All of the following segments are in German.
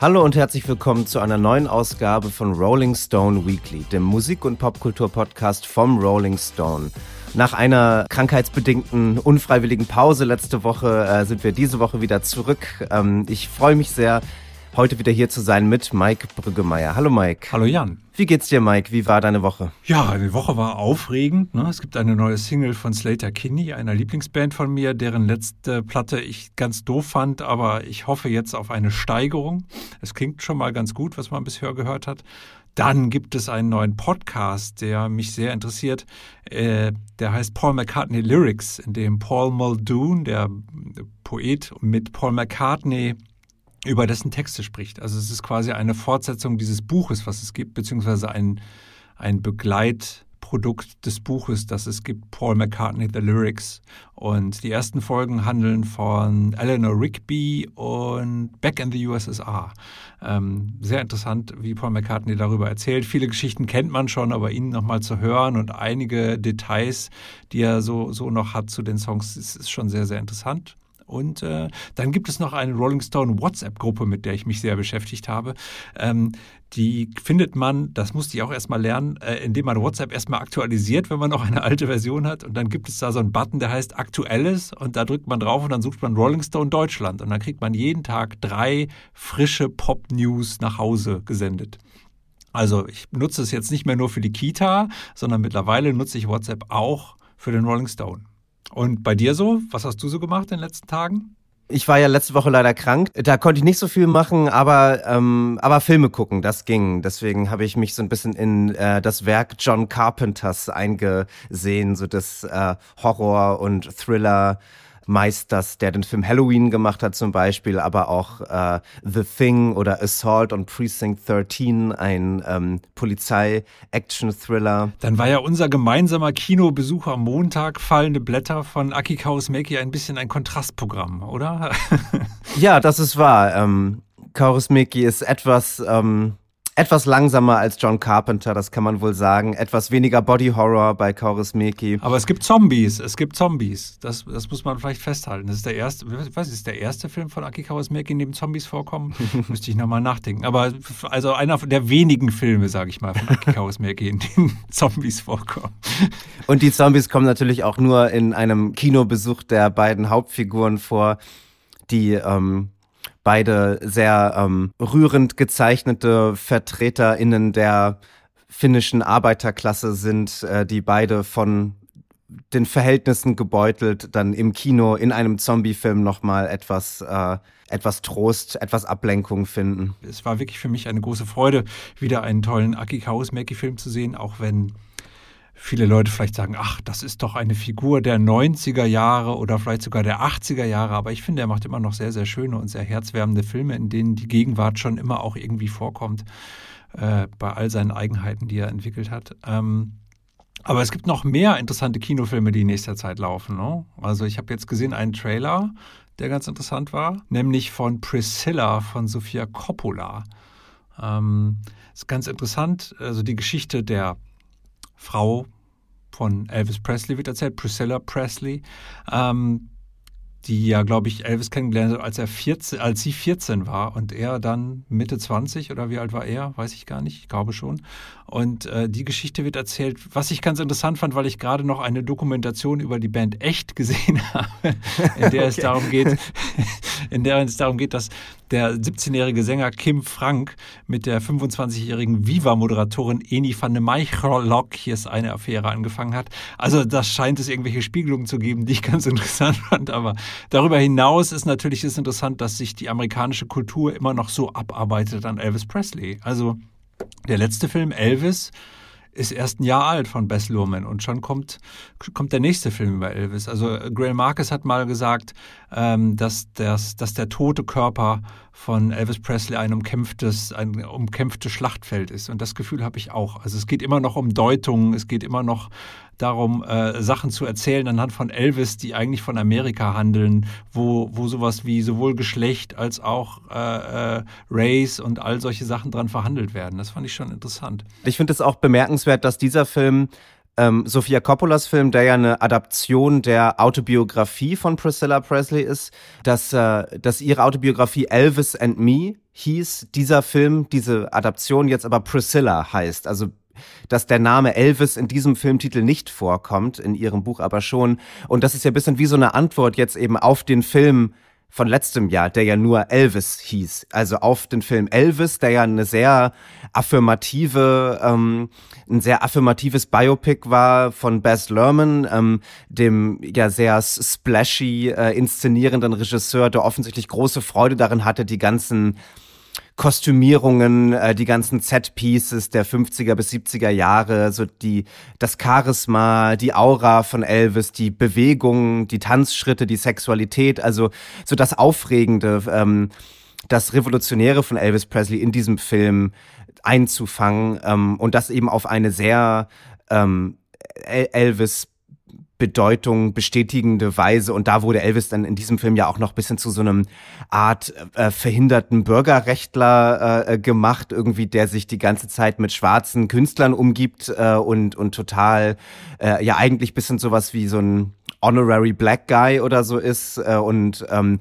Hallo und herzlich willkommen zu einer neuen Ausgabe von Rolling Stone Weekly, dem Musik- und Popkultur-Podcast vom Rolling Stone. Nach einer krankheitsbedingten, unfreiwilligen Pause letzte Woche äh, sind wir diese Woche wieder zurück. Ähm, ich freue mich sehr, heute wieder hier zu sein mit Mike Brüggemeier. Hallo Mike. Hallo Jan. Wie geht's dir, Mike? Wie war deine Woche? Ja, die Woche war aufregend. Ne? Es gibt eine neue Single von Slater Kinney, einer Lieblingsband von mir, deren letzte Platte ich ganz doof fand, aber ich hoffe jetzt auf eine Steigerung. Es klingt schon mal ganz gut, was man bisher gehört hat. Dann gibt es einen neuen Podcast, der mich sehr interessiert. Äh, der heißt Paul McCartney Lyrics, in dem Paul Muldoon, der Poet, mit Paul McCartney über dessen Texte spricht. Also es ist quasi eine Fortsetzung dieses Buches, was es gibt, beziehungsweise ein, ein Begleitprodukt des Buches, das es gibt, Paul McCartney, The Lyrics. Und die ersten Folgen handeln von Eleanor Rigby und Back in the USSR. Ähm, sehr interessant, wie Paul McCartney darüber erzählt. Viele Geschichten kennt man schon, aber ihn nochmal zu hören und einige Details, die er so, so noch hat zu den Songs, ist, ist schon sehr, sehr interessant. Und äh, dann gibt es noch eine Rolling Stone WhatsApp-Gruppe, mit der ich mich sehr beschäftigt habe. Ähm, die findet man, das musste ich auch erstmal lernen, äh, indem man WhatsApp erstmal aktualisiert, wenn man noch eine alte Version hat. Und dann gibt es da so einen Button, der heißt Aktuelles. Und da drückt man drauf und dann sucht man Rolling Stone Deutschland. Und dann kriegt man jeden Tag drei frische Pop-News nach Hause gesendet. Also ich nutze es jetzt nicht mehr nur für die Kita, sondern mittlerweile nutze ich WhatsApp auch für den Rolling Stone. Und bei dir so? Was hast du so gemacht in den letzten Tagen? Ich war ja letzte Woche leider krank. Da konnte ich nicht so viel machen, aber, ähm, aber Filme gucken, das ging. Deswegen habe ich mich so ein bisschen in äh, das Werk John Carpenters eingesehen, so das äh, Horror und Thriller Meisters, der den Film Halloween gemacht hat zum Beispiel, aber auch äh, The Thing oder Assault on Precinct 13, ein ähm, Polizei-Action-Thriller. Dann war ja unser gemeinsamer Kinobesuch am Montag Fallende Blätter von Aki Kaurismäki ein bisschen ein Kontrastprogramm, oder? ja, das ist wahr. Ähm, Kaurismäki ist etwas... Ähm, etwas langsamer als John Carpenter, das kann man wohl sagen. Etwas weniger Body Horror bei Kaurismäki. Aber es gibt Zombies, es gibt Zombies. Das, das muss man vielleicht festhalten. Das ist der erste, was ist der erste Film von Aki Kaurismäki, in dem Zombies vorkommen? Müsste ich nochmal nachdenken. Aber also einer der wenigen Filme, sage ich mal, von Aki Kaurismäki, in denen Zombies vorkommen. Und die Zombies kommen natürlich auch nur in einem Kinobesuch der beiden Hauptfiguren vor, die ähm, beide sehr ähm, rührend gezeichnete VertreterInnen der finnischen Arbeiterklasse sind, äh, die beide von den Verhältnissen gebeutelt dann im Kino in einem Zombie-Film nochmal etwas, äh, etwas Trost, etwas Ablenkung finden. Es war wirklich für mich eine große Freude, wieder einen tollen Aki Kaurismäki-Film zu sehen, auch wenn viele Leute vielleicht sagen, ach, das ist doch eine Figur der 90er Jahre oder vielleicht sogar der 80er Jahre, aber ich finde, er macht immer noch sehr, sehr schöne und sehr herzwärmende Filme, in denen die Gegenwart schon immer auch irgendwie vorkommt, äh, bei all seinen Eigenheiten, die er entwickelt hat. Ähm, aber es gibt noch mehr interessante Kinofilme, die in nächster Zeit laufen. Ne? Also ich habe jetzt gesehen einen Trailer, der ganz interessant war, nämlich von Priscilla von Sofia Coppola. Ähm, ist ganz interessant, also die Geschichte der Frau von Elvis Presley wird erzählt, Priscilla Presley, ähm, die ja, glaube ich, Elvis kennengelernt hat, als er 14, als sie 14 war und er dann Mitte 20 oder wie alt war er? Weiß ich gar nicht, ich glaube schon. Und äh, die Geschichte wird erzählt, was ich ganz interessant fand, weil ich gerade noch eine Dokumentation über die Band Echt gesehen habe, in der okay. es darum geht, in der es darum geht, dass der 17-jährige Sänger Kim Frank mit der 25-jährigen Viva-Moderatorin Eni van de Meichelok hier eine Affäre angefangen hat. Also das scheint es irgendwelche Spiegelungen zu geben, die ich ganz interessant fand. Aber darüber hinaus ist natürlich ist interessant, dass sich die amerikanische Kultur immer noch so abarbeitet an Elvis Presley. Also der letzte Film, Elvis, ist erst ein Jahr alt von Bess Luhrmann und schon kommt, kommt der nächste Film über Elvis. Also Grail Marcus hat mal gesagt, ähm, dass, das, dass der tote Körper von Elvis Presley ein umkämpftes, ein umkämpftes Schlachtfeld ist. Und das Gefühl habe ich auch. Also es geht immer noch um Deutungen, es geht immer noch darum, äh, Sachen zu erzählen anhand von Elvis, die eigentlich von Amerika handeln, wo, wo sowas wie sowohl Geschlecht als auch äh, äh, Race und all solche Sachen dran verhandelt werden. Das fand ich schon interessant. Ich finde es auch bemerkenswert, dass dieser Film ähm, Sofia Coppolas Film, der ja eine Adaption der Autobiografie von Priscilla Presley ist, dass, äh, dass ihre Autobiografie Elvis and Me hieß, dieser Film, diese Adaption jetzt aber Priscilla heißt. Also dass der Name Elvis in diesem Filmtitel nicht vorkommt, in ihrem Buch aber schon. Und das ist ja ein bisschen wie so eine Antwort jetzt eben auf den Film von letztem Jahr, der ja nur Elvis hieß. Also auf den Film Elvis, der ja eine sehr affirmative, ähm, ein sehr affirmatives Biopic war von Baz Luhrmann, ähm, dem ja sehr splashy äh, inszenierenden Regisseur, der offensichtlich große Freude darin hatte, die ganzen Kostümierungen, äh, die ganzen Set-Pieces der 50er bis 70er Jahre, so die, das Charisma, die Aura von Elvis, die Bewegung, die Tanzschritte, die Sexualität, also so das Aufregende, ähm, das Revolutionäre von Elvis Presley in diesem Film einzufangen ähm, und das eben auf eine sehr ähm, Elvis Bedeutung bestätigende Weise. Und da wurde Elvis dann in diesem Film ja auch noch bisschen zu so einem Art äh, verhinderten Bürgerrechtler äh, gemacht, irgendwie, der sich die ganze Zeit mit schwarzen Künstlern umgibt äh, und, und total äh, ja eigentlich bisschen sowas wie so ein Honorary Black Guy oder so ist. Äh, und ähm,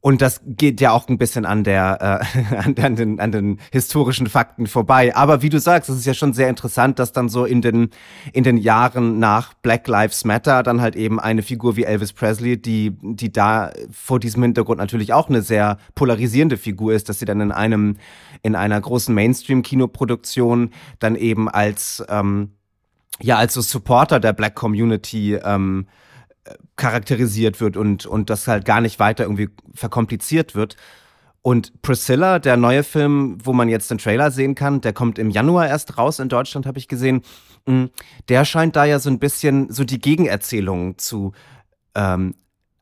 und das geht ja auch ein bisschen an der äh, an, den, an den historischen Fakten vorbei. Aber wie du sagst, es ist ja schon sehr interessant, dass dann so in den in den Jahren nach Black Lives Matter dann halt eben eine Figur wie Elvis Presley, die die da vor diesem Hintergrund natürlich auch eine sehr polarisierende Figur ist, dass sie dann in einem in einer großen Mainstream-Kinoproduktion dann eben als ähm, ja als so Supporter der Black Community ähm, charakterisiert wird und, und das halt gar nicht weiter irgendwie verkompliziert wird. Und Priscilla, der neue Film, wo man jetzt den Trailer sehen kann, der kommt im Januar erst raus in Deutschland, habe ich gesehen. Mm, der scheint da ja so ein bisschen so die Gegenerzählung zu ähm,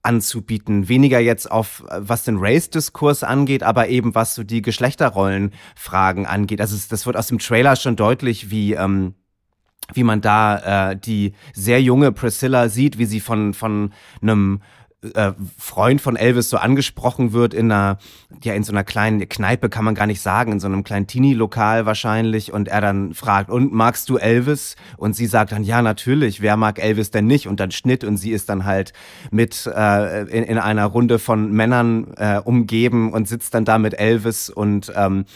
anzubieten. Weniger jetzt auf, was den Race-Diskurs angeht, aber eben was so die Geschlechterrollenfragen angeht. Also das wird aus dem Trailer schon deutlich, wie ähm, wie man da äh, die sehr junge Priscilla sieht, wie sie von, von einem äh, Freund von Elvis so angesprochen wird in einer, ja, in so einer kleinen Kneipe kann man gar nicht sagen, in so einem kleinen Teenie-Lokal wahrscheinlich und er dann fragt, und magst du Elvis? Und sie sagt dann, ja, natürlich, wer mag Elvis denn nicht? Und dann Schnitt und sie ist dann halt mit äh, in, in einer Runde von Männern äh, umgeben und sitzt dann da mit Elvis und ähm,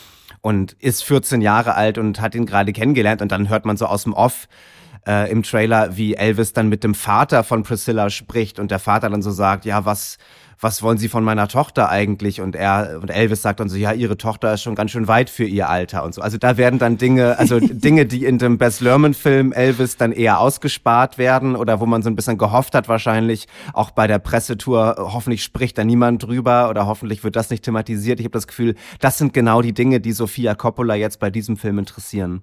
und ist 14 Jahre alt und hat ihn gerade kennengelernt. Und dann hört man so aus dem Off äh, im Trailer, wie Elvis dann mit dem Vater von Priscilla spricht und der Vater dann so sagt, ja, was was wollen Sie von meiner Tochter eigentlich? Und er und Elvis sagt dann so, ja, Ihre Tochter ist schon ganz schön weit für ihr Alter und so. Also da werden dann Dinge, also Dinge, die in dem Bess Lerman Film Elvis dann eher ausgespart werden oder wo man so ein bisschen gehofft hat wahrscheinlich, auch bei der Pressetour, hoffentlich spricht da niemand drüber oder hoffentlich wird das nicht thematisiert. Ich habe das Gefühl, das sind genau die Dinge, die Sofia Coppola jetzt bei diesem Film interessieren.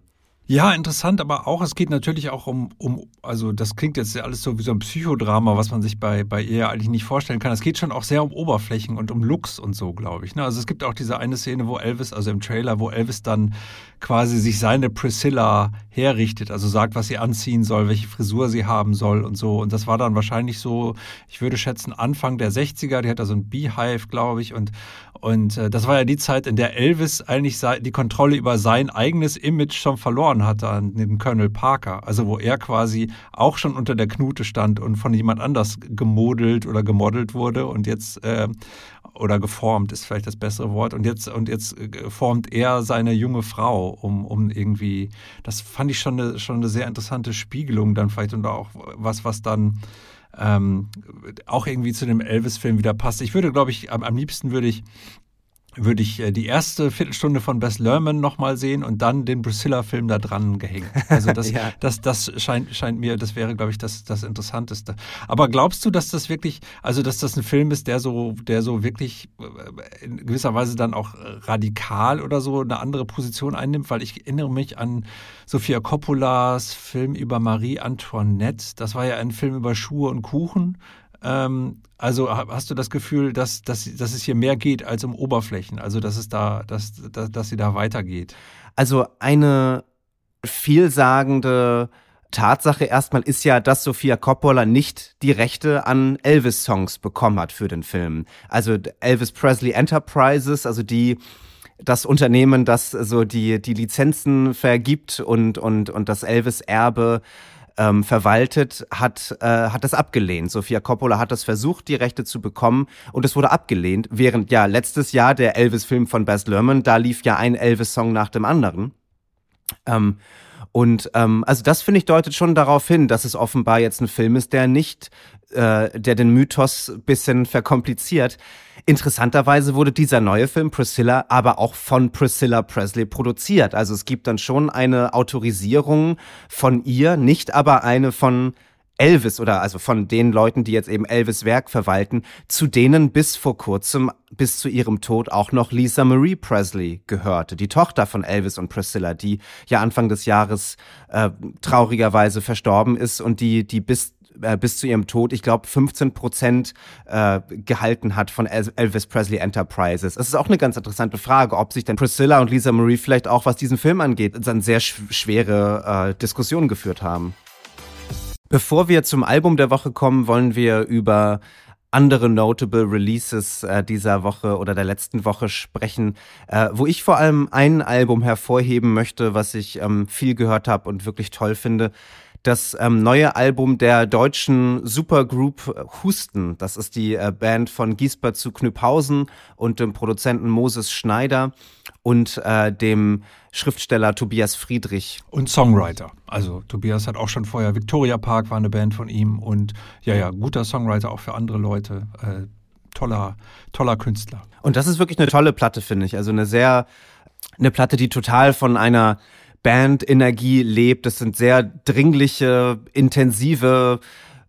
Ja, interessant, aber auch, es geht natürlich auch um, um, also das klingt jetzt alles so wie so ein Psychodrama, was man sich bei, bei ihr eigentlich nicht vorstellen kann. Es geht schon auch sehr um Oberflächen und um Looks und so, glaube ich. Ne? Also es gibt auch diese eine Szene, wo Elvis, also im Trailer, wo Elvis dann quasi sich seine Priscilla herrichtet, also sagt, was sie anziehen soll, welche Frisur sie haben soll und so. Und das war dann wahrscheinlich so, ich würde schätzen, Anfang der 60er, die hat da so ein Beehive, glaube ich, und, und äh, das war ja die Zeit, in der Elvis eigentlich die Kontrolle über sein eigenes Image schon verloren hatte an den Colonel Parker. Also wo er quasi auch schon unter der Knute stand und von jemand anders gemodelt oder gemodelt wurde und jetzt äh, oder geformt ist vielleicht das bessere Wort. Und jetzt, und jetzt äh, formt er seine junge Frau, um, um irgendwie, das fand ich schon eine, schon eine sehr interessante Spiegelung dann vielleicht und auch was, was dann ähm, auch irgendwie zu dem Elvis-Film wieder passt. Ich würde, glaube ich, am, am liebsten würde ich würde ich äh, die erste Viertelstunde von Bess Lerman nochmal sehen und dann den Priscilla-Film da dran gehängt. Also das, ja. das, das scheint, scheint mir, das wäre, glaube ich, das, das Interessanteste. Aber glaubst du, dass das wirklich, also dass das ein Film ist, der so, der so wirklich äh, in gewisser Weise dann auch radikal oder so eine andere Position einnimmt? Weil ich erinnere mich an Sofia Coppolas Film über Marie Antoinette. Das war ja ein Film über Schuhe und Kuchen. Ähm, also hast du das Gefühl, dass, dass, dass es hier mehr geht als um Oberflächen, also dass es da, dass, dass, dass sie da weitergeht? Also eine vielsagende Tatsache erstmal ist ja, dass Sofia Coppola nicht die Rechte an Elvis-Songs bekommen hat für den Film. Also Elvis Presley Enterprises, also die das Unternehmen, das so die, die Lizenzen vergibt und, und, und das Elvis-Erbe ähm, verwaltet, hat, äh, hat das abgelehnt. Sofia Coppola hat das versucht, die Rechte zu bekommen und es wurde abgelehnt, während ja letztes Jahr der Elvis-Film von Baz Luhrmann, da lief ja ein Elvis-Song nach dem anderen. Ähm, und ähm, also das finde ich deutet schon darauf hin, dass es offenbar jetzt ein Film ist, der nicht, äh, der den Mythos bisschen verkompliziert. Interessanterweise wurde dieser neue Film Priscilla aber auch von Priscilla Presley produziert. Also es gibt dann schon eine Autorisierung von ihr, nicht aber eine von Elvis oder also von den Leuten, die jetzt eben Elvis Werk verwalten, zu denen bis vor kurzem, bis zu ihrem Tod auch noch Lisa Marie Presley gehörte, die Tochter von Elvis und Priscilla, die ja Anfang des Jahres äh, traurigerweise verstorben ist und die, die bis äh, bis zu ihrem Tod, ich glaube, 15 Prozent äh, gehalten hat von Elvis Presley Enterprises. Es ist auch eine ganz interessante Frage, ob sich denn Priscilla und Lisa Marie vielleicht auch, was diesen Film angeht, dann sehr sch schwere äh, Diskussionen geführt haben. Bevor wir zum Album der Woche kommen, wollen wir über andere notable Releases äh, dieser Woche oder der letzten Woche sprechen, äh, wo ich vor allem ein Album hervorheben möchte, was ich ähm, viel gehört habe und wirklich toll finde das ähm, neue Album der deutschen Supergroup äh, Husten. Das ist die äh, Band von Giesbert zu Knüpphausen und dem Produzenten Moses Schneider und äh, dem Schriftsteller Tobias Friedrich. Und Songwriter. Also Tobias hat auch schon vorher Victoria Park war eine Band von ihm und ja, ja, guter Songwriter auch für andere Leute. Äh, toller, toller Künstler. Und das ist wirklich eine tolle Platte, finde ich. Also eine sehr, eine Platte, die total von einer Band-Energie lebt. Das sind sehr dringliche, intensive,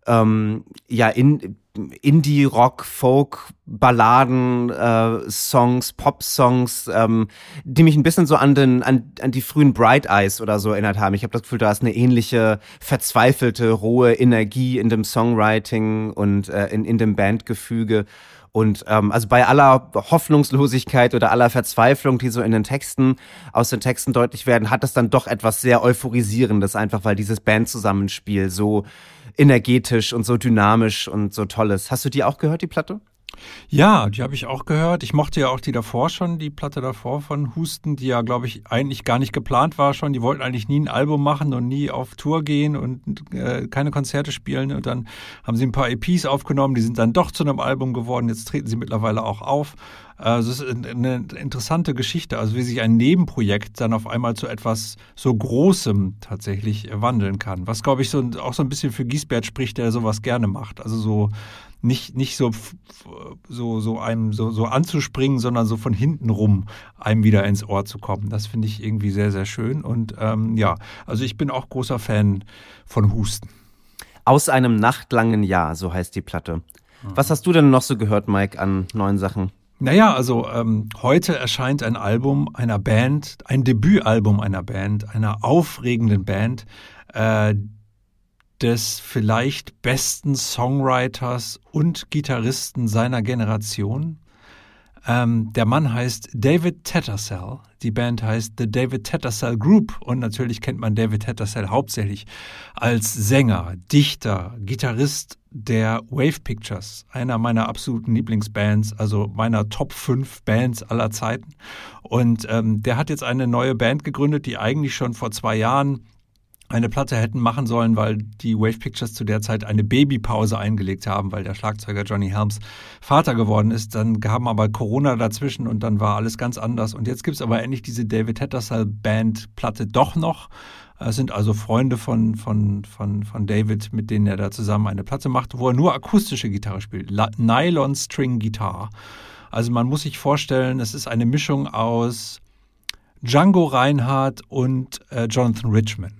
ähm, ja, in, Indie-Rock, Folk, Balladen, äh, Songs, Pop-Songs, ähm, die mich ein bisschen so an, den, an, an die frühen Bright Eyes oder so erinnert haben. Ich habe das Gefühl, da ist eine ähnliche verzweifelte, rohe Energie in dem Songwriting und äh, in, in dem Bandgefüge. Und ähm, also bei aller Hoffnungslosigkeit oder aller Verzweiflung, die so in den Texten, aus den Texten deutlich werden, hat das dann doch etwas sehr Euphorisierendes, einfach weil dieses Bandzusammenspiel so energetisch und so dynamisch und so toll ist. Hast du die auch gehört, die Platte? Ja, die habe ich auch gehört. Ich mochte ja auch die davor schon, die Platte davor von Husten, die ja, glaube ich, eigentlich gar nicht geplant war schon. Die wollten eigentlich nie ein Album machen und nie auf Tour gehen und äh, keine Konzerte spielen. Und dann haben sie ein paar EPs aufgenommen, die sind dann doch zu einem Album geworden. Jetzt treten sie mittlerweile auch auf. Also es ist eine interessante Geschichte, also wie sich ein Nebenprojekt dann auf einmal zu etwas so Großem tatsächlich wandeln kann. Was, glaube ich, so, auch so ein bisschen für Giesbert spricht, der sowas gerne macht. Also so nicht, nicht so, so, so einem so, so anzuspringen, sondern so von hinten rum einem wieder ins Ohr zu kommen. Das finde ich irgendwie sehr, sehr schön. Und ähm, ja, also ich bin auch großer Fan von Husten. Aus einem nachtlangen Jahr, so heißt die Platte. Mhm. Was hast du denn noch so gehört, Mike, an neuen Sachen? Naja, also ähm, heute erscheint ein Album einer Band, ein Debütalbum einer Band, einer aufregenden Band, äh, des vielleicht besten Songwriters und Gitarristen seiner Generation. Ähm, der Mann heißt David Tattersall. Die Band heißt The David Tattersall Group und natürlich kennt man David Tattersall hauptsächlich als Sänger, Dichter, Gitarrist der Wave Pictures, einer meiner absoluten Lieblingsbands, also meiner Top 5 Bands aller Zeiten. Und ähm, der hat jetzt eine neue Band gegründet, die eigentlich schon vor zwei Jahren eine Platte hätten machen sollen, weil die Wave Pictures zu der Zeit eine Babypause eingelegt haben, weil der Schlagzeuger Johnny Helms Vater geworden ist. Dann kam aber Corona dazwischen und dann war alles ganz anders. Und jetzt gibt's aber endlich diese David Hattersall Band Platte doch noch. Es sind also Freunde von, von, von, von David, mit denen er da zusammen eine Platte macht, wo er nur akustische Gitarre spielt. Nylon String Guitar. Also man muss sich vorstellen, es ist eine Mischung aus Django Reinhardt und äh, Jonathan Richman.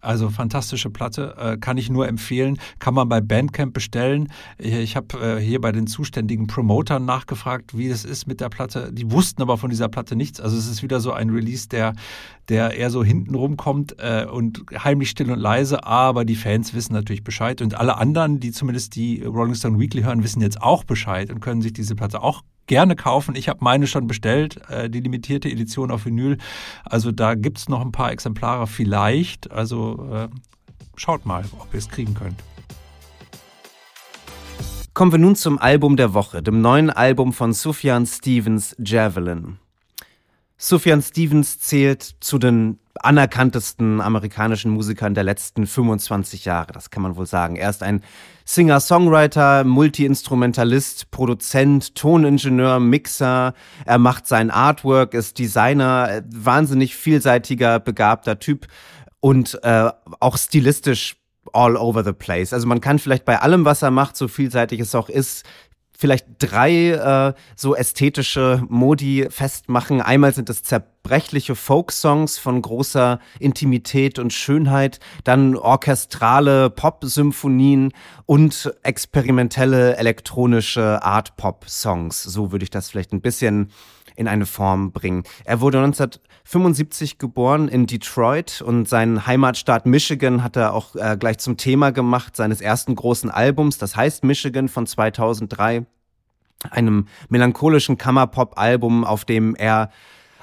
Also fantastische Platte, äh, kann ich nur empfehlen. Kann man bei Bandcamp bestellen. Ich habe äh, hier bei den zuständigen Promotern nachgefragt, wie es ist mit der Platte. Die wussten aber von dieser Platte nichts. Also es ist wieder so ein Release, der, der eher so hinten rumkommt äh, und heimlich still und leise. Aber die Fans wissen natürlich Bescheid. Und alle anderen, die zumindest die Rolling Stone Weekly hören, wissen jetzt auch Bescheid und können sich diese Platte auch gerne kaufen. Ich habe meine schon bestellt, äh, die limitierte Edition auf Vinyl. Also da gibt es noch ein paar Exemplare vielleicht. Also äh, schaut mal, ob ihr es kriegen könnt. Kommen wir nun zum Album der Woche, dem neuen Album von Sufjan Stevens Javelin. Sufjan Stevens zählt zu den anerkanntesten amerikanischen Musikern der letzten 25 Jahre, das kann man wohl sagen. Er ist ein Singer-Songwriter, Multi-Instrumentalist, Produzent, Toningenieur, Mixer. Er macht sein Artwork, ist Designer, wahnsinnig vielseitiger, begabter Typ und äh, auch stilistisch all over the place. Also man kann vielleicht bei allem, was er macht, so vielseitig es auch ist, vielleicht drei äh, so ästhetische Modi festmachen. Einmal sind es zerbrechliche Folk-Songs von großer Intimität und Schönheit, dann orchestrale Pop-Symphonien und experimentelle elektronische Art-Pop-Songs. So würde ich das vielleicht ein bisschen in eine Form bringen. Er wurde 1975 geboren in Detroit und seinen Heimatstaat Michigan hat er auch äh, gleich zum Thema gemacht seines ersten großen Albums, das heißt Michigan von 2003, einem melancholischen Kammerpop-Album, auf dem er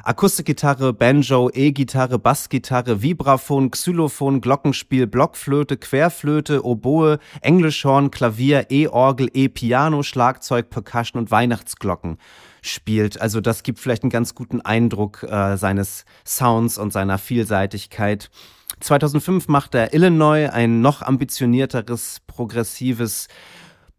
Akustikgitarre, Banjo, E-Gitarre, Bassgitarre, Vibraphon, Xylophon, Glockenspiel, Blockflöte, Querflöte, Oboe, Englischhorn, Klavier, E-Orgel, E-Piano, Schlagzeug, Percussion und Weihnachtsglocken spielt. Also das gibt vielleicht einen ganz guten Eindruck äh, seines Sounds und seiner Vielseitigkeit. 2005 macht er Illinois ein noch ambitionierteres, progressives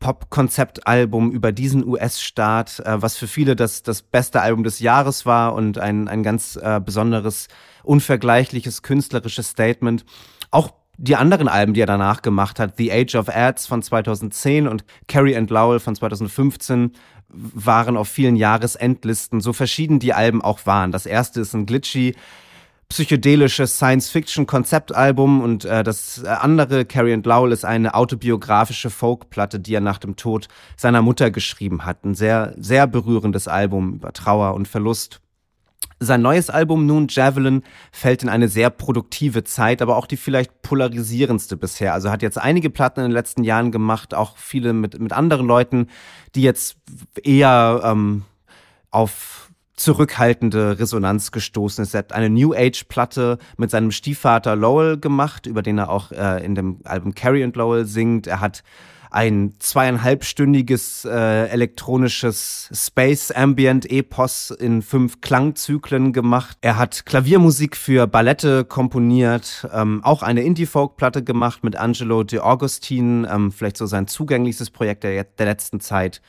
Pop-Konzeptalbum über diesen US-Staat, äh, was für viele das, das beste Album des Jahres war und ein, ein ganz äh, besonderes, unvergleichliches künstlerisches Statement. Auch die anderen Alben, die er danach gemacht hat, The Age of Ads von 2010 und Carrie and Lowell von 2015, waren auf vielen Jahresendlisten, so verschieden die Alben auch waren. Das erste ist ein glitchy, psychedelisches Science-Fiction-Konzeptalbum und äh, das andere, Carrie and Lowell, ist eine autobiografische Folkplatte, die er nach dem Tod seiner Mutter geschrieben hat. Ein sehr, sehr berührendes Album über Trauer und Verlust. Sein neues Album nun, Javelin, fällt in eine sehr produktive Zeit, aber auch die vielleicht polarisierendste bisher. Also hat jetzt einige Platten in den letzten Jahren gemacht, auch viele mit, mit anderen Leuten, die jetzt eher ähm, auf zurückhaltende Resonanz gestoßen ist. Er hat eine New Age-Platte mit seinem Stiefvater Lowell gemacht, über den er auch äh, in dem Album Carrie and Lowell singt. Er hat ein zweieinhalbstündiges äh, elektronisches Space Ambient Epos in fünf Klangzyklen gemacht. Er hat Klaviermusik für Ballette komponiert, ähm, auch eine Indie-Folk-Platte gemacht mit Angelo De Augustin, ähm, vielleicht so sein zugänglichstes Projekt der, der letzten Zeit.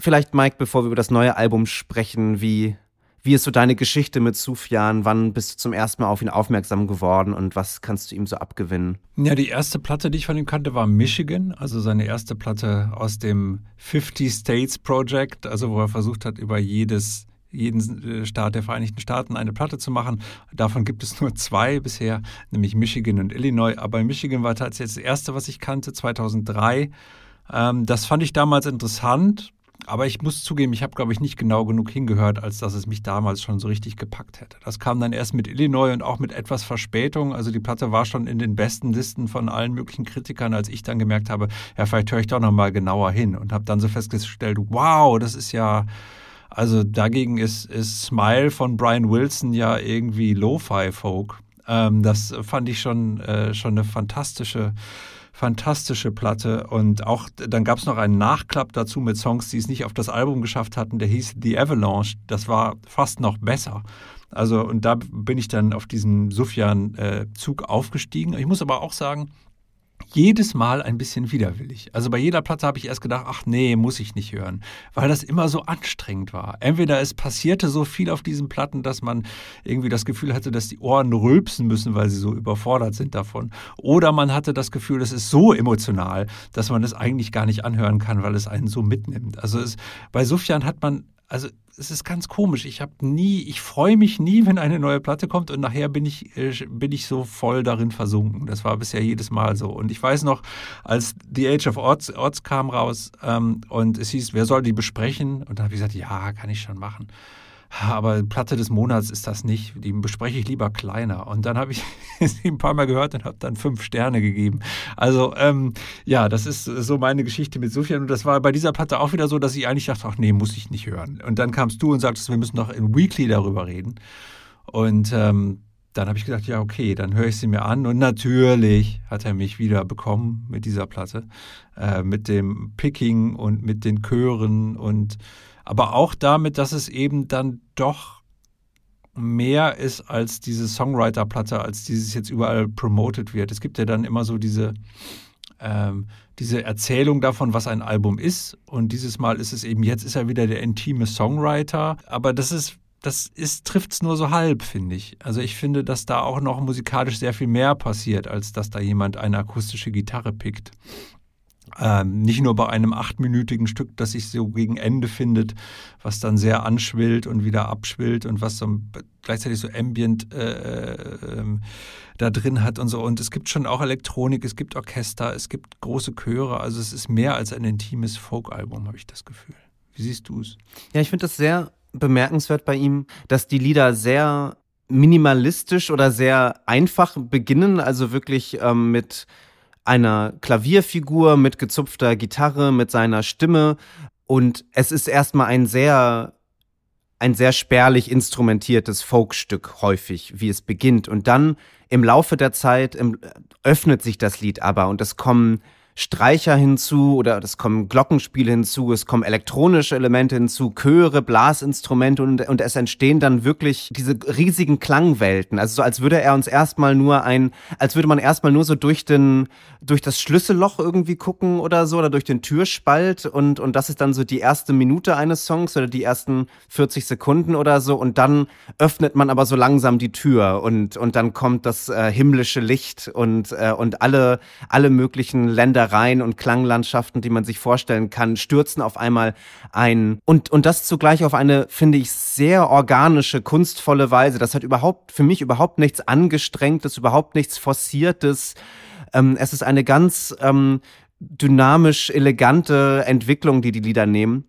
Vielleicht, Mike, bevor wir über das neue Album sprechen, wie wie ist so deine Geschichte mit Sufjan? Wann bist du zum ersten Mal auf ihn aufmerksam geworden und was kannst du ihm so abgewinnen? Ja, die erste Platte, die ich von ihm kannte, war Michigan, also seine erste Platte aus dem 50 States Project, also wo er versucht hat, über jedes jeden äh, Staat der Vereinigten Staaten eine Platte zu machen. Davon gibt es nur zwei bisher, nämlich Michigan und Illinois. Aber Michigan war tatsächlich das erste, was ich kannte, 2003. Ähm, das fand ich damals interessant, aber ich muss zugeben, ich habe, glaube ich, nicht genau genug hingehört, als dass es mich damals schon so richtig gepackt hätte. Das kam dann erst mit Illinois und auch mit etwas Verspätung. Also die Platte war schon in den besten Listen von allen möglichen Kritikern, als ich dann gemerkt habe, ja, vielleicht höre ich doch nochmal genauer hin und habe dann so festgestellt, wow, das ist ja, also dagegen ist, ist Smile von Brian Wilson ja irgendwie Lo-Fi-Folk. Ähm, das fand ich schon, äh, schon eine fantastische fantastische Platte. Und auch dann gab es noch einen Nachklapp dazu mit Songs, die es nicht auf das Album geschafft hatten. Der hieß The Avalanche. Das war fast noch besser. Also, und da bin ich dann auf diesen Sufjan-Zug aufgestiegen. Ich muss aber auch sagen, jedes Mal ein bisschen widerwillig. Also bei jeder Platte habe ich erst gedacht, ach nee, muss ich nicht hören, weil das immer so anstrengend war. Entweder es passierte so viel auf diesen Platten, dass man irgendwie das Gefühl hatte, dass die Ohren rülpsen müssen, weil sie so überfordert sind davon. Oder man hatte das Gefühl, es ist so emotional, dass man es eigentlich gar nicht anhören kann, weil es einen so mitnimmt. Also es, bei Sufjan hat man also es ist ganz komisch. Ich habe nie, ich freue mich nie, wenn eine neue Platte kommt und nachher bin ich, äh, bin ich so voll darin versunken. Das war bisher jedes Mal so. Und ich weiß noch, als The Age of Odds, Odds kam raus ähm, und es hieß, wer soll die besprechen? Und dann habe ich gesagt, ja, kann ich schon machen aber Platte des Monats ist das nicht. Die bespreche ich lieber kleiner. Und dann habe ich sie ein paar Mal gehört und habe dann fünf Sterne gegeben. Also ähm, ja, das ist so meine Geschichte mit Sufjan. Und das war bei dieser Platte auch wieder so, dass ich eigentlich dachte, ach nee, muss ich nicht hören. Und dann kamst du und sagtest, wir müssen noch in Weekly darüber reden. Und ähm, dann habe ich gedacht, ja, okay, dann höre ich sie mir an. Und natürlich hat er mich wieder bekommen mit dieser Platte, äh, mit dem Picking und mit den Chören und aber auch damit, dass es eben dann doch mehr ist als diese Songwriter-Platte, als dieses jetzt überall promoted wird. Es gibt ja dann immer so diese, ähm, diese Erzählung davon, was ein Album ist. Und dieses Mal ist es eben, jetzt ist er wieder der intime Songwriter. Aber das ist, das ist, trifft es nur so halb, finde ich. Also ich finde, dass da auch noch musikalisch sehr viel mehr passiert, als dass da jemand eine akustische Gitarre pickt. Ähm, nicht nur bei einem achtminütigen Stück, das sich so gegen Ende findet, was dann sehr anschwillt und wieder abschwillt und was so gleichzeitig so ambient äh, äh, da drin hat und so. Und es gibt schon auch Elektronik, es gibt Orchester, es gibt große Chöre. Also es ist mehr als ein intimes Folkalbum, habe ich das Gefühl. Wie siehst du es? Ja, ich finde das sehr bemerkenswert bei ihm, dass die Lieder sehr minimalistisch oder sehr einfach beginnen, also wirklich ähm, mit einer Klavierfigur mit gezupfter Gitarre, mit seiner Stimme. Und es ist erstmal ein sehr, ein sehr spärlich instrumentiertes Folkstück häufig, wie es beginnt. Und dann im Laufe der Zeit im, öffnet sich das Lied aber und es kommen Streicher hinzu oder es kommen Glockenspiele hinzu, es kommen elektronische Elemente hinzu, Chöre, Blasinstrumente und, und es entstehen dann wirklich diese riesigen Klangwelten. Also so als würde er uns erstmal nur ein, als würde man erstmal nur so durch den, durch das Schlüsselloch irgendwie gucken oder so oder durch den Türspalt und, und das ist dann so die erste Minute eines Songs oder die ersten 40 Sekunden oder so und dann öffnet man aber so langsam die Tür und, und dann kommt das äh, himmlische Licht und, äh, und alle, alle möglichen Länder Ländereien und Klanglandschaften, die man sich vorstellen kann, stürzen auf einmal ein. Und, und das zugleich auf eine, finde ich, sehr organische, kunstvolle Weise. Das hat überhaupt, für mich überhaupt nichts Angestrengtes, überhaupt nichts Forciertes. Ähm, es ist eine ganz ähm, dynamisch elegante Entwicklung, die die Lieder nehmen.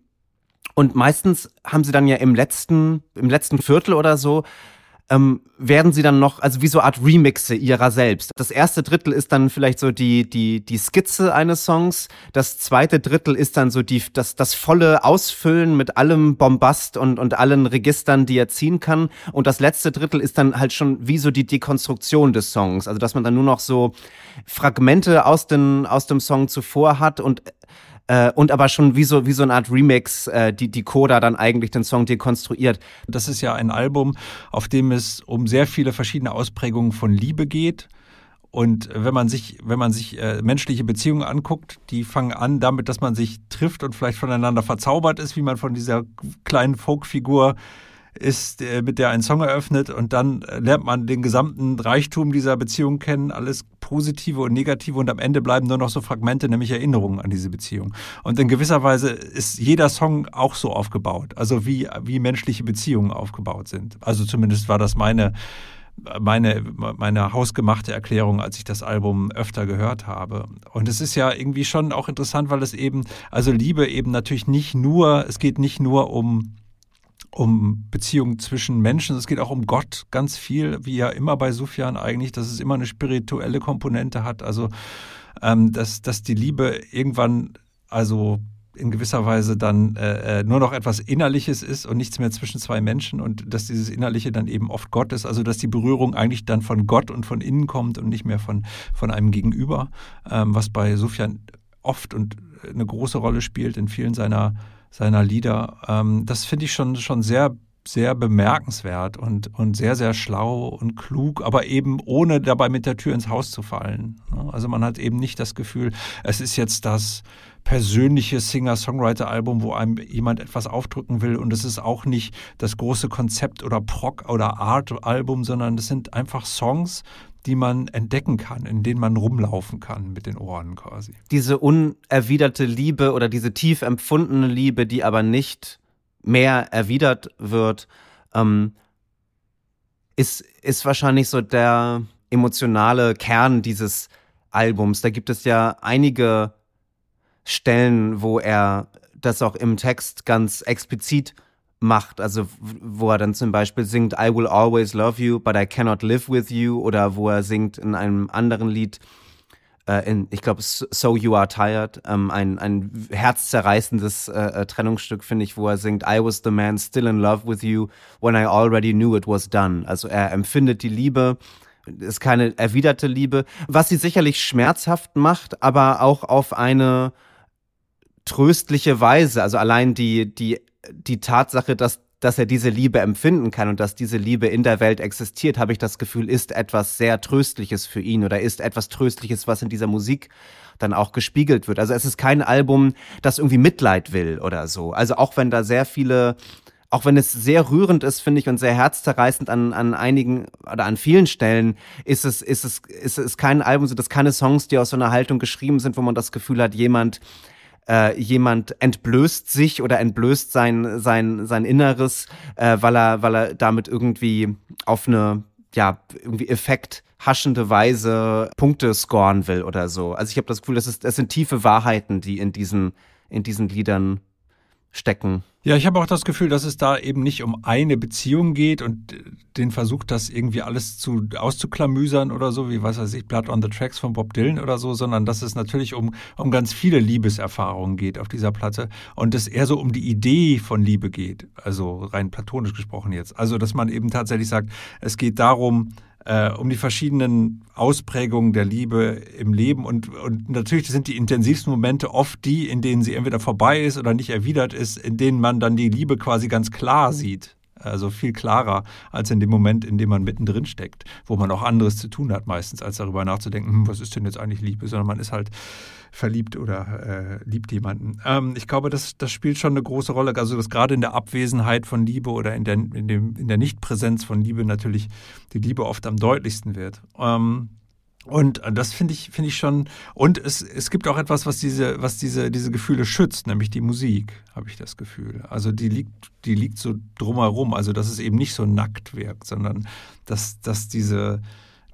Und meistens haben sie dann ja im letzten, im letzten Viertel oder so ähm, werden sie dann noch, also wie so eine Art Remixe ihrer selbst. Das erste Drittel ist dann vielleicht so die, die, die Skizze eines Songs. Das zweite Drittel ist dann so die, das, das volle Ausfüllen mit allem Bombast und, und allen Registern, die er ziehen kann. Und das letzte Drittel ist dann halt schon wie so die Dekonstruktion des Songs. Also, dass man dann nur noch so Fragmente aus, den, aus dem Song zuvor hat und äh, und aber schon wie so, wie so eine Art Remix, äh, die, die Coda dann eigentlich den Song dekonstruiert. Das ist ja ein Album, auf dem es um sehr viele verschiedene Ausprägungen von Liebe geht. Und wenn man sich, wenn man sich äh, menschliche Beziehungen anguckt, die fangen an damit, dass man sich trifft und vielleicht voneinander verzaubert ist, wie man von dieser kleinen Folkfigur ist, äh, mit der ein Song eröffnet und dann äh, lernt man den gesamten Reichtum dieser Beziehung kennen, alles Positive und Negative und am Ende bleiben nur noch so Fragmente, nämlich Erinnerungen an diese Beziehung. Und in gewisser Weise ist jeder Song auch so aufgebaut, also wie, wie menschliche Beziehungen aufgebaut sind. Also zumindest war das meine meine, meine hausgemachte Erklärung, als ich das Album öfter gehört habe. Und es ist ja irgendwie schon auch interessant, weil es eben, also Liebe eben natürlich nicht nur, es geht nicht nur um um Beziehungen zwischen Menschen. Es geht auch um Gott ganz viel, wie ja immer bei Sufjan eigentlich, dass es immer eine spirituelle Komponente hat. Also, ähm, dass, dass die Liebe irgendwann, also in gewisser Weise dann äh, äh, nur noch etwas Innerliches ist und nichts mehr zwischen zwei Menschen und dass dieses Innerliche dann eben oft Gott ist, also dass die Berührung eigentlich dann von Gott und von innen kommt und nicht mehr von, von einem Gegenüber, ähm, was bei Sufjan oft und eine große Rolle spielt in vielen seiner seiner Lieder. Ähm, das finde ich schon, schon sehr, sehr bemerkenswert und, und sehr, sehr schlau und klug, aber eben ohne dabei mit der Tür ins Haus zu fallen. Also man hat eben nicht das Gefühl, es ist jetzt das persönliche Singer-Songwriter-Album, wo einem jemand etwas aufdrücken will. Und es ist auch nicht das große Konzept oder Proc- oder Art-Album, sondern es sind einfach Songs, die man entdecken kann, in denen man rumlaufen kann mit den Ohren quasi. Diese unerwiderte Liebe oder diese tief empfundene Liebe, die aber nicht mehr erwidert wird, ähm, ist, ist wahrscheinlich so der emotionale Kern dieses Albums. Da gibt es ja einige Stellen, wo er das auch im Text ganz explizit macht. Also wo er dann zum Beispiel singt I will always love you, but I cannot live with you oder wo er singt in einem anderen Lied, äh, in, ich glaube So You Are Tired, ähm, ein, ein herzzerreißendes äh, äh, Trennungsstück, finde ich, wo er singt I was the man still in love with you when I already knew it was done. Also er empfindet die Liebe, ist keine erwiderte Liebe, was sie sicherlich schmerzhaft macht, aber auch auf eine tröstliche Weise. Also allein die, die die Tatsache, dass dass er diese Liebe empfinden kann und dass diese Liebe in der Welt existiert, habe ich das Gefühl, ist etwas sehr Tröstliches für ihn oder ist etwas Tröstliches, was in dieser Musik dann auch gespiegelt wird. Also es ist kein Album, das irgendwie Mitleid will oder so. Also auch wenn da sehr viele auch wenn es sehr rührend ist, finde ich, und sehr herzzerreißend an, an einigen oder an vielen Stellen, ist es, ist es, ist es kein Album, sind das keine Songs, die aus so einer Haltung geschrieben sind, wo man das Gefühl hat, jemand, äh, jemand entblößt sich oder entblößt sein, sein, sein Inneres, äh, weil er, weil er damit irgendwie auf eine, ja, irgendwie Effekt haschende Weise Punkte scoren will oder so. Also ich habe das Gefühl, das, ist, das sind tiefe Wahrheiten, die in diesen, in diesen Liedern stecken. Ja, ich habe auch das Gefühl, dass es da eben nicht um eine Beziehung geht und den Versuch, das irgendwie alles zu auszuklamüsern oder so, wie was weiß ich, Blood on the Tracks von Bob Dylan oder so, sondern dass es natürlich um, um ganz viele Liebeserfahrungen geht auf dieser Platte und es eher so um die Idee von Liebe geht, also rein platonisch gesprochen jetzt. Also, dass man eben tatsächlich sagt, es geht darum, äh, um die verschiedenen Ausprägungen der Liebe im Leben. Und, und natürlich sind die intensivsten Momente oft die, in denen sie entweder vorbei ist oder nicht erwidert ist, in denen man dann die Liebe quasi ganz klar sieht. Also viel klarer als in dem Moment, in dem man mittendrin steckt, wo man auch anderes zu tun hat meistens, als darüber nachzudenken, hm, was ist denn jetzt eigentlich Liebe, sondern man ist halt verliebt oder äh, liebt jemanden. Ähm, ich glaube, das, das spielt schon eine große Rolle. Also dass gerade in der Abwesenheit von Liebe oder in der, in dem, in der Nichtpräsenz von Liebe natürlich die Liebe oft am deutlichsten wird. Ähm, und das finde ich, finde ich schon. Und es, es gibt auch etwas, was diese, was diese, diese Gefühle schützt, nämlich die Musik, habe ich das Gefühl. Also die liegt, die liegt so drumherum. Also dass es eben nicht so nackt wirkt, sondern dass, dass diese,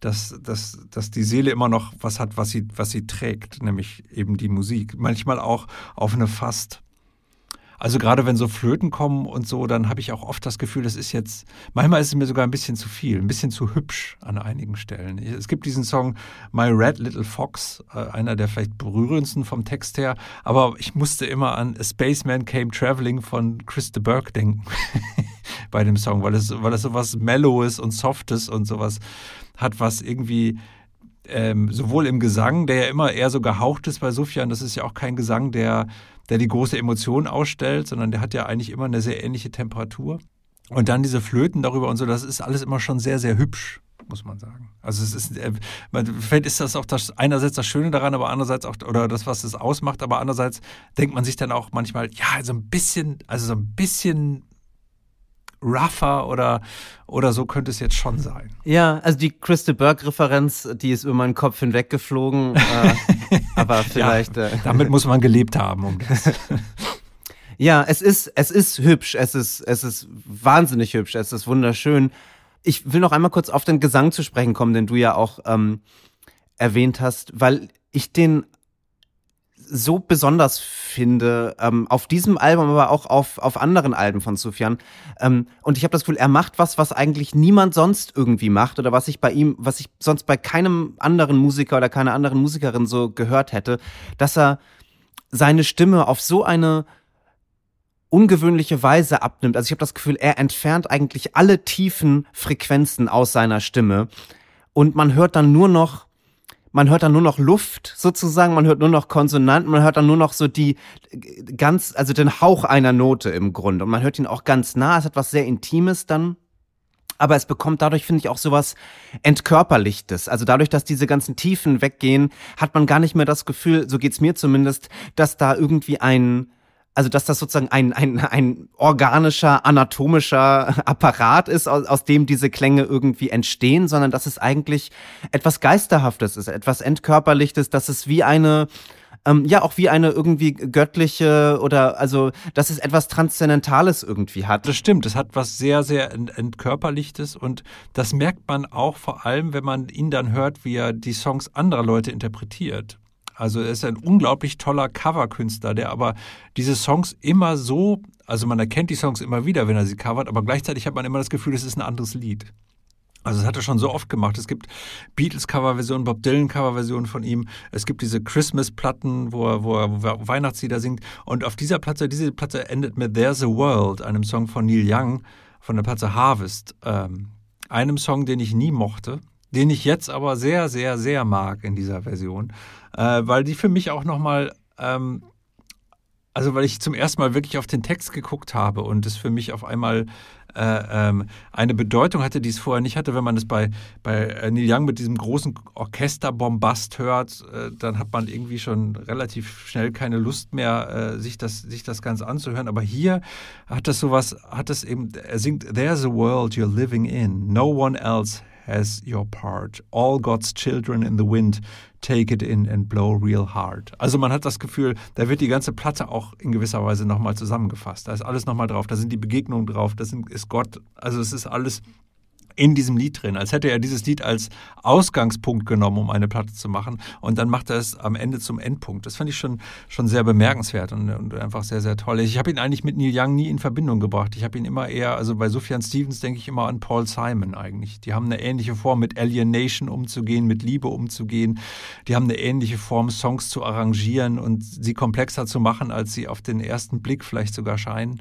dass, dass, dass die Seele immer noch was hat, was sie, was sie trägt, nämlich eben die Musik. Manchmal auch auf eine fast also gerade wenn so Flöten kommen und so, dann habe ich auch oft das Gefühl, das ist jetzt, manchmal ist es mir sogar ein bisschen zu viel, ein bisschen zu hübsch an einigen Stellen. Es gibt diesen Song My Red Little Fox, äh, einer der vielleicht berührendsten vom Text her, aber ich musste immer an A Spaceman Came Traveling von Chris de Burgh denken bei dem Song, weil es, weil es sowas Mellows und Softes und sowas hat, was irgendwie ähm, sowohl im Gesang, der ja immer eher so gehaucht ist bei Sufjan, das ist ja auch kein Gesang, der der die große Emotion ausstellt, sondern der hat ja eigentlich immer eine sehr ähnliche Temperatur. Und dann diese Flöten darüber und so, das ist alles immer schon sehr, sehr hübsch, muss man sagen. Also es ist, äh, vielleicht ist das auch das einerseits das Schöne daran, aber andererseits auch, oder das, was es ausmacht, aber andererseits denkt man sich dann auch manchmal, ja, so ein bisschen, also so ein bisschen rougher oder, oder so könnte es jetzt schon sein. Ja, also die Christa Burke-Referenz, die ist über meinen Kopf hinweggeflogen. äh, aber vielleicht. Ja, äh, damit muss man gelebt haben, um das. ja, es ist, es ist hübsch, es ist, es ist wahnsinnig hübsch, es ist wunderschön. Ich will noch einmal kurz auf den Gesang zu sprechen kommen, den du ja auch ähm, erwähnt hast, weil ich den so besonders finde, ähm, auf diesem Album, aber auch auf, auf anderen Alben von Sufjan. Ähm, und ich habe das Gefühl, er macht was, was eigentlich niemand sonst irgendwie macht oder was ich bei ihm, was ich sonst bei keinem anderen Musiker oder keiner anderen Musikerin so gehört hätte, dass er seine Stimme auf so eine ungewöhnliche Weise abnimmt. Also ich habe das Gefühl, er entfernt eigentlich alle tiefen Frequenzen aus seiner Stimme und man hört dann nur noch man hört dann nur noch Luft sozusagen, man hört nur noch Konsonanten, man hört dann nur noch so die ganz, also den Hauch einer Note im Grunde. Und man hört ihn auch ganz nah, es hat was sehr Intimes dann. Aber es bekommt dadurch, finde ich, auch sowas Entkörperlichtes. Also dadurch, dass diese ganzen Tiefen weggehen, hat man gar nicht mehr das Gefühl, so geht's mir zumindest, dass da irgendwie ein, also dass das sozusagen ein, ein, ein organischer, anatomischer Apparat ist, aus, aus dem diese Klänge irgendwie entstehen, sondern dass es eigentlich etwas Geisterhaftes ist, etwas Entkörperlichtes, dass es wie eine, ähm, ja, auch wie eine irgendwie göttliche oder also, dass es etwas Transzendentales irgendwie hat. Das stimmt, es hat was sehr, sehr entkörperlichtes und das merkt man auch vor allem, wenn man ihn dann hört, wie er die Songs anderer Leute interpretiert. Also er ist ein unglaublich toller Coverkünstler, der aber diese Songs immer so, also man erkennt die Songs immer wieder, wenn er sie covert, aber gleichzeitig hat man immer das Gefühl, es ist ein anderes Lied. Also das hat er schon so oft gemacht. Es gibt Beatles-Coverversionen, Bob Dylan-Coverversionen von ihm. Es gibt diese Christmas-Platten, wo er, wo er Weihnachtslieder singt. Und auf dieser Platte, diese Platte endet mit There's a World, einem Song von Neil Young von der Platte Harvest. Ähm, einem Song, den ich nie mochte, den ich jetzt aber sehr, sehr, sehr mag in dieser Version äh, weil die für mich auch nochmal ähm, Also weil ich zum ersten Mal wirklich auf den Text geguckt habe und es für mich auf einmal äh, ähm, eine Bedeutung hatte, die es vorher nicht hatte. Wenn man es bei, bei äh, Neil Young mit diesem großen Orchesterbombast hört, äh, dann hat man irgendwie schon relativ schnell keine Lust mehr, äh, sich, das, sich das ganz anzuhören. Aber hier hat das sowas, hat es eben, er singt, There's a world you're living in. No one else has your part. All God's children in the wind, take it in and blow real hard. Also man hat das Gefühl, da wird die ganze Platte auch in gewisser Weise nochmal zusammengefasst. Da ist alles nochmal drauf, da sind die Begegnungen drauf, das ist Gott, also es ist alles in diesem Lied drin, als hätte er dieses Lied als Ausgangspunkt genommen, um eine Platte zu machen. Und dann macht er es am Ende zum Endpunkt. Das fand ich schon, schon sehr bemerkenswert und, und einfach sehr, sehr toll. Ich habe ihn eigentlich mit Neil Young nie in Verbindung gebracht. Ich habe ihn immer eher, also bei Sufjan Stevens denke ich immer an Paul Simon eigentlich. Die haben eine ähnliche Form, mit Alienation umzugehen, mit Liebe umzugehen. Die haben eine ähnliche Form, Songs zu arrangieren und sie komplexer zu machen, als sie auf den ersten Blick vielleicht sogar scheinen.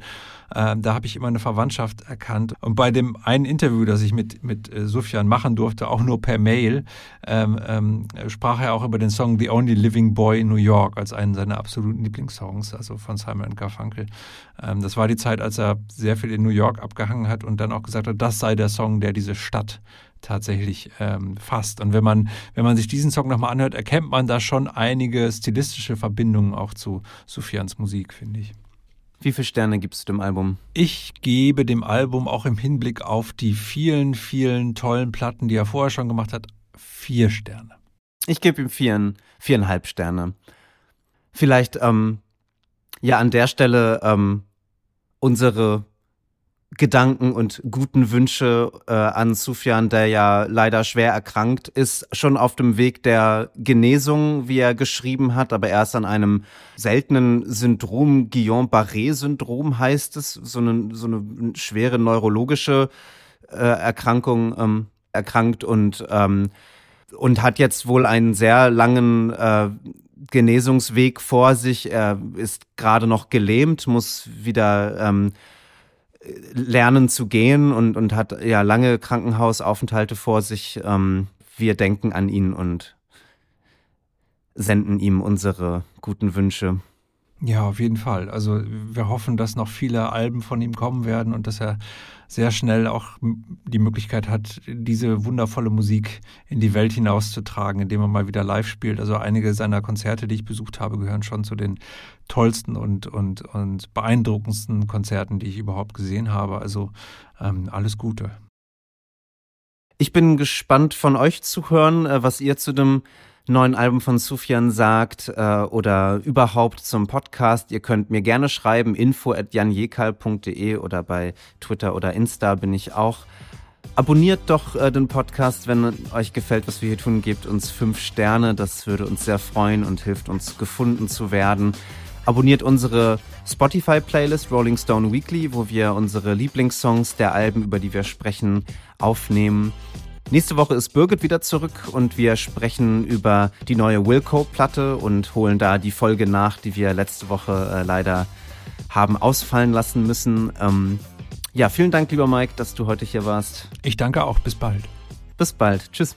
Ähm, da habe ich immer eine Verwandtschaft erkannt. Und bei dem einen Interview, das ich mit, mit äh, Sufjan machen durfte, auch nur per Mail, ähm, ähm, sprach er auch über den Song The Only Living Boy in New York als einen seiner absoluten Lieblingssongs, also von Simon Garfunkel. Ähm, das war die Zeit, als er sehr viel in New York abgehangen hat und dann auch gesagt hat, das sei der Song, der diese Stadt tatsächlich ähm, fasst. Und wenn man, wenn man sich diesen Song nochmal anhört, erkennt man da schon einige stilistische Verbindungen auch zu Sufians Musik, finde ich. Wie viele Sterne gibst du dem Album? Ich gebe dem Album auch im Hinblick auf die vielen, vielen tollen Platten, die er vorher schon gemacht hat, vier Sterne. Ich gebe ihm vier, viereinhalb Sterne. Vielleicht, ähm, ja, an der Stelle ähm, unsere Gedanken und guten Wünsche äh, an Sufjan, der ja leider schwer erkrankt ist, schon auf dem Weg der Genesung, wie er geschrieben hat, aber er ist an einem seltenen Syndrom, Guillain-Barré-Syndrom heißt es, so eine, so eine schwere neurologische äh, Erkrankung ähm, erkrankt und, ähm, und hat jetzt wohl einen sehr langen äh, Genesungsweg vor sich. Er ist gerade noch gelähmt, muss wieder ähm, lernen zu gehen und, und hat ja lange Krankenhausaufenthalte vor sich. Ähm, wir denken an ihn und senden ihm unsere guten Wünsche. Ja, auf jeden Fall. Also wir hoffen, dass noch viele Alben von ihm kommen werden und dass er sehr schnell auch die Möglichkeit hat, diese wundervolle Musik in die Welt hinauszutragen, indem er mal wieder live spielt. Also einige seiner Konzerte, die ich besucht habe, gehören schon zu den tollsten und, und, und beeindruckendsten Konzerten, die ich überhaupt gesehen habe. Also ähm, alles Gute. Ich bin gespannt von euch zu hören, äh, was ihr zu dem neuen Album von Sufjan sagt äh, oder überhaupt zum Podcast. Ihr könnt mir gerne schreiben, info at janjekal.de oder bei Twitter oder Insta bin ich auch. Abonniert doch äh, den Podcast, wenn euch gefällt, was wir hier tun. Gebt uns fünf Sterne, das würde uns sehr freuen und hilft uns gefunden zu werden. Abonniert unsere Spotify-Playlist Rolling Stone Weekly, wo wir unsere Lieblingssongs der Alben, über die wir sprechen, aufnehmen. Nächste Woche ist Birgit wieder zurück und wir sprechen über die neue Wilco-Platte und holen da die Folge nach, die wir letzte Woche äh, leider haben ausfallen lassen müssen. Ähm, ja, vielen Dank, lieber Mike, dass du heute hier warst. Ich danke auch. Bis bald. Bis bald. Tschüss.